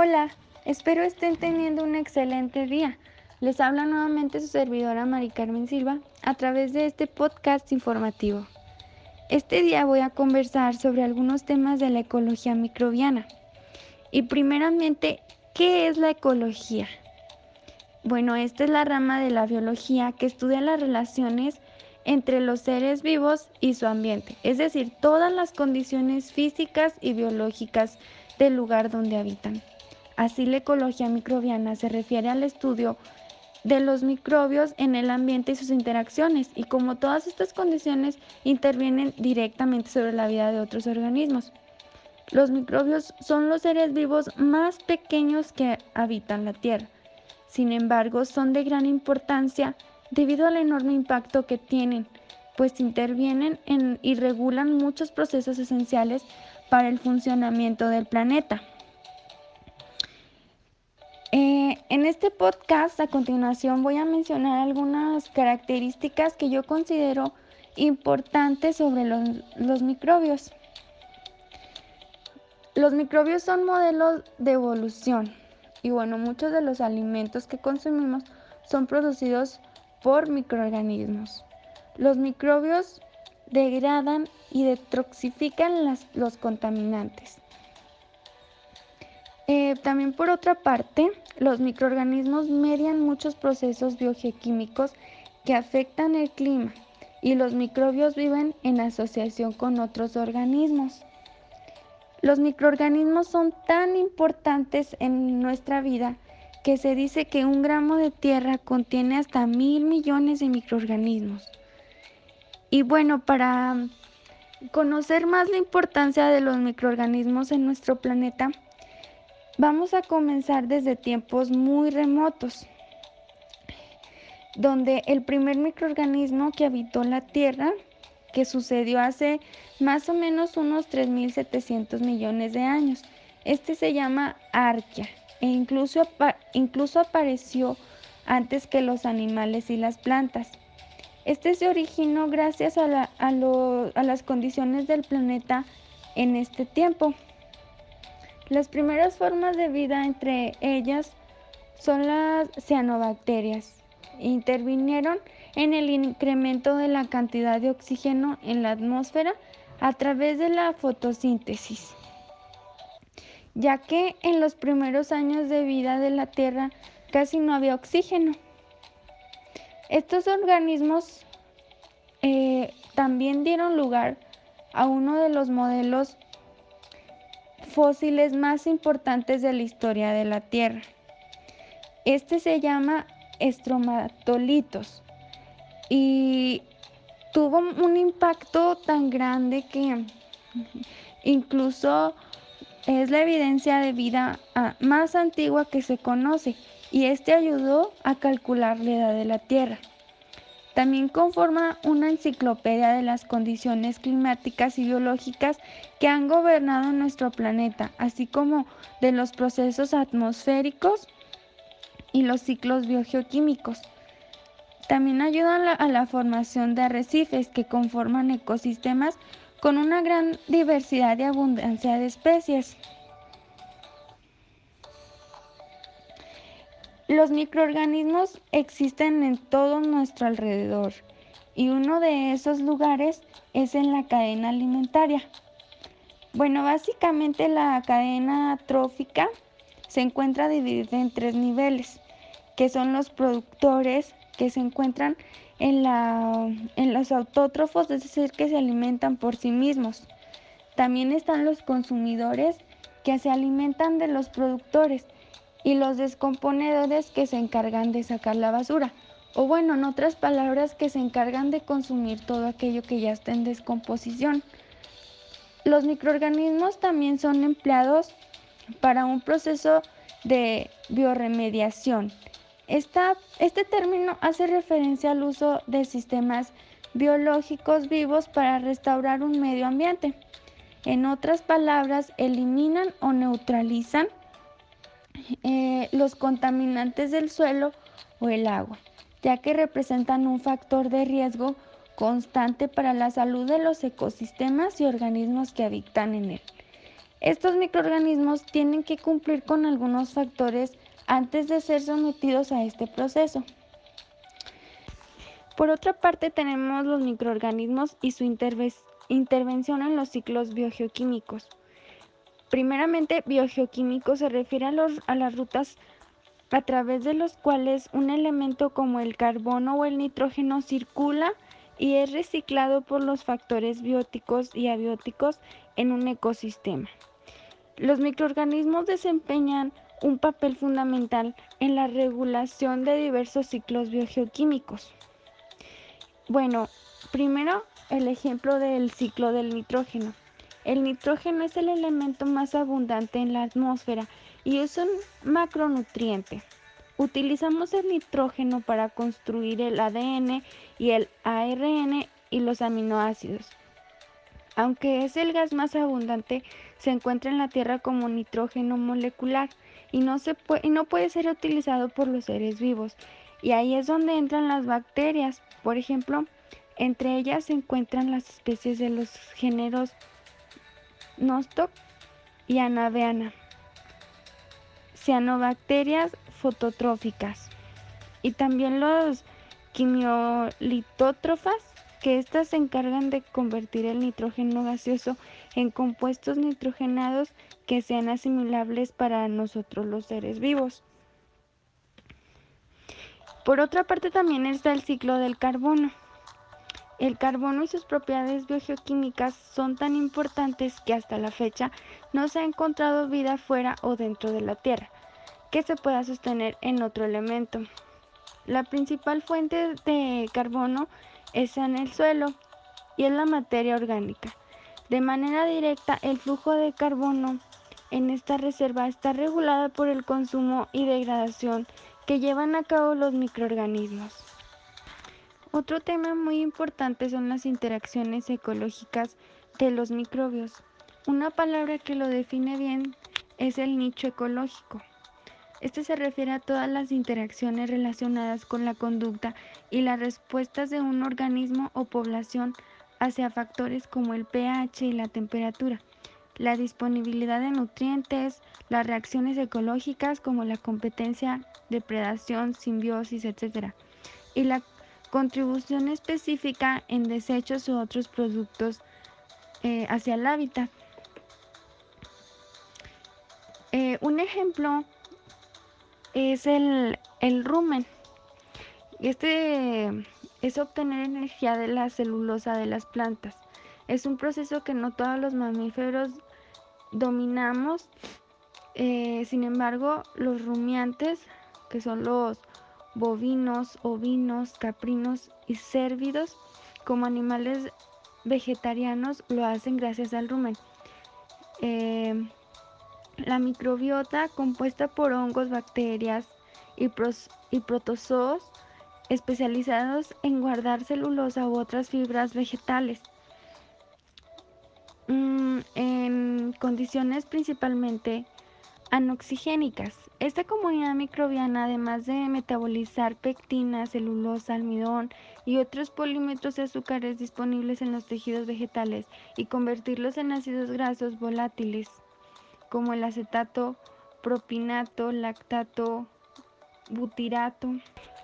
Hola, espero estén teniendo un excelente día. Les habla nuevamente su servidora Mari Carmen Silva a través de este podcast informativo. Este día voy a conversar sobre algunos temas de la ecología microbiana. Y primeramente, ¿qué es la ecología? Bueno, esta es la rama de la biología que estudia las relaciones entre los seres vivos y su ambiente, es decir, todas las condiciones físicas y biológicas del lugar donde habitan. Así la ecología microbiana se refiere al estudio de los microbios en el ambiente y sus interacciones y como todas estas condiciones intervienen directamente sobre la vida de otros organismos. Los microbios son los seres vivos más pequeños que habitan la Tierra. Sin embargo, son de gran importancia debido al enorme impacto que tienen, pues intervienen en, y regulan muchos procesos esenciales para el funcionamiento del planeta. En este podcast a continuación voy a mencionar algunas características que yo considero importantes sobre los, los microbios. Los microbios son modelos de evolución y bueno, muchos de los alimentos que consumimos son producidos por microorganismos. Los microbios degradan y detoxifican las, los contaminantes. Eh, también por otra parte, los microorganismos median muchos procesos biogeoquímicos que afectan el clima y los microbios viven en asociación con otros organismos. Los microorganismos son tan importantes en nuestra vida que se dice que un gramo de tierra contiene hasta mil millones de microorganismos. Y bueno, para conocer más la importancia de los microorganismos en nuestro planeta, Vamos a comenzar desde tiempos muy remotos, donde el primer microorganismo que habitó la Tierra, que sucedió hace más o menos unos 3.700 millones de años, este se llama Arquea e incluso, incluso apareció antes que los animales y las plantas. Este se originó gracias a, a las condiciones del planeta en este tiempo. Las primeras formas de vida entre ellas son las cianobacterias. Intervinieron en el incremento de la cantidad de oxígeno en la atmósfera a través de la fotosíntesis, ya que en los primeros años de vida de la Tierra casi no había oxígeno. Estos organismos eh, también dieron lugar a uno de los modelos fósiles más importantes de la historia de la Tierra. Este se llama estromatolitos y tuvo un impacto tan grande que incluso es la evidencia de vida ah, más antigua que se conoce y este ayudó a calcular la edad de la Tierra. También conforma una enciclopedia de las condiciones climáticas y biológicas que han gobernado nuestro planeta, así como de los procesos atmosféricos y los ciclos biogeoquímicos. También ayudan a la formación de arrecifes que conforman ecosistemas con una gran diversidad y abundancia de especies. Los microorganismos existen en todo nuestro alrededor y uno de esos lugares es en la cadena alimentaria. Bueno, básicamente la cadena trófica se encuentra dividida en tres niveles, que son los productores que se encuentran en, la, en los autótrofos, es decir, que se alimentan por sí mismos. También están los consumidores que se alimentan de los productores y los descomponedores que se encargan de sacar la basura. O bueno, en otras palabras, que se encargan de consumir todo aquello que ya está en descomposición. Los microorganismos también son empleados para un proceso de bioremediación. este término hace referencia al uso de sistemas biológicos vivos para restaurar un medio ambiente. En otras palabras, eliminan o neutralizan eh, los contaminantes del suelo o el agua, ya que representan un factor de riesgo constante para la salud de los ecosistemas y organismos que habitan en él. Estos microorganismos tienen que cumplir con algunos factores antes de ser sometidos a este proceso. Por otra parte tenemos los microorganismos y su intervención en los ciclos biogeoquímicos. Primeramente, biogeoquímico se refiere a, las rutas a través de los cuales un elemento como el carbono o el nitrógeno circula y es reciclado por los factores bióticos y abióticos en un ecosistema. Los microorganismos desempeñan un papel fundamental en la regulación de diversos ciclos biogeoquímicos. Bueno, primero el ejemplo del ciclo del nitrógeno. El nitrógeno es el elemento más abundante en la atmósfera y es un macronutriente. Utilizamos el nitrógeno para construir el ADN y el ARN y los aminoácidos. Aunque es el gas más abundante, se encuentra en la Tierra como nitrógeno molecular y no, se puede, y no puede ser utilizado por los seres vivos. Y ahí es donde entran las bacterias. Por ejemplo, entre ellas se encuentran las especies de los géneros Nostoc y Anabeana, cianobacterias fototróficas y también los quimiolitótrofas que éstas se encargan de convertir el nitrógeno gaseoso en compuestos nitrogenados que sean asimilables para nosotros los seres vivos. Por otra parte también está el ciclo del carbono. El carbono y sus propiedades biogeoquímicas son tan importantes que hasta la fecha no se ha encontrado vida fuera o dentro de la Tierra que se pueda sostener en otro elemento. La principal fuente de carbono es en el suelo y es la materia orgánica. De manera directa, el flujo de carbono en esta reserva está regulada por el consumo y degradación que llevan a cabo los microorganismos. Otro tema muy importante son las interacciones ecológicas de los microbios. Una palabra que lo define bien es el nicho ecológico. Este se refiere a todas las interacciones relacionadas con la conducta y las respuestas de un organismo o población hacia factores como el pH y la temperatura, la disponibilidad de nutrientes, las reacciones ecológicas como la competencia, depredación, simbiosis, etc. y la contribución específica en desechos u otros productos eh, hacia el hábitat. Eh, un ejemplo es el, el rumen. Este es obtener energía de la celulosa de las plantas. Es un proceso que no todos los mamíferos dominamos. Eh, sin embargo, los rumiantes, que son los bovinos, ovinos, caprinos y cérvidos, como animales vegetarianos, lo hacen gracias al rumen. Eh, la microbiota, compuesta por hongos, bacterias y, protozoos especializados en guardar celulosa u otras fibras vegetales, mm, en condiciones principalmente anoxigénicas. Esta comunidad microbiana, además de metabolizar pectina, celulosa, almidón y otros polímetros y azúcares disponibles en los tejidos vegetales y convertirlos en ácidos grasos volátiles, como el acetato, propinato, lactato, butirato.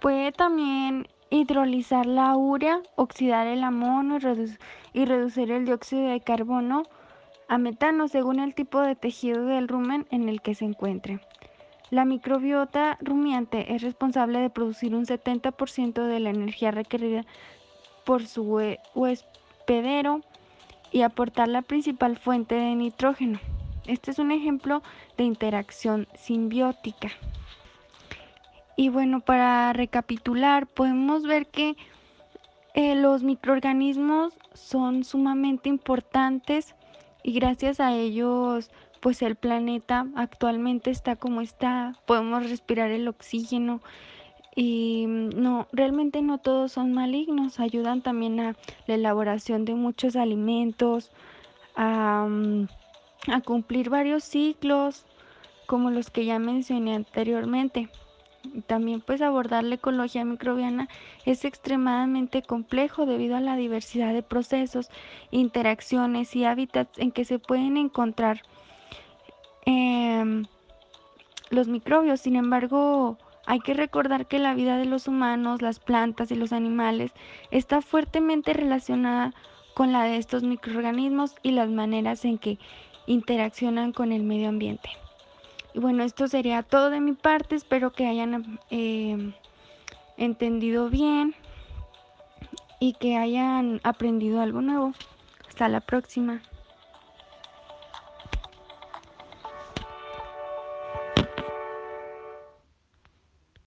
Puede también hidrolizar la urea, oxidar el amonio y, reducir el dióxido de carbono a metano según el tipo de tejido del rumen en el que se encuentre. La microbiota rumiante es responsable de producir un 70% de la energía requerida por su hospedero y aportar la principal fuente de nitrógeno. Este es un ejemplo de interacción simbiótica. Y bueno, para recapitular, podemos ver que eh, los microorganismos son sumamente importantes y gracias a ellos pues el planeta actualmente está como está, podemos respirar el oxígeno y mm, no, realmente no todos son malignos, ayudan también a la elaboración de muchos alimentos, a mm, a cumplir varios ciclos como los que ya mencioné anteriormente. También pues abordar la ecología microbiana es extremadamente complejo debido a la diversidad de procesos, interacciones y hábitats en que se pueden encontrar em, los microbios. Sin embargo, hay que recordar que la vida de los humanos, las plantas y los animales está fuertemente relacionada con la de estos microorganismos y las maneras en que interaccionan con el medio ambiente. Y bueno, esto sería todo de mi parte. Espero que hayan em, entendido bien y que hayan aprendido algo nuevo. Hasta la próxima.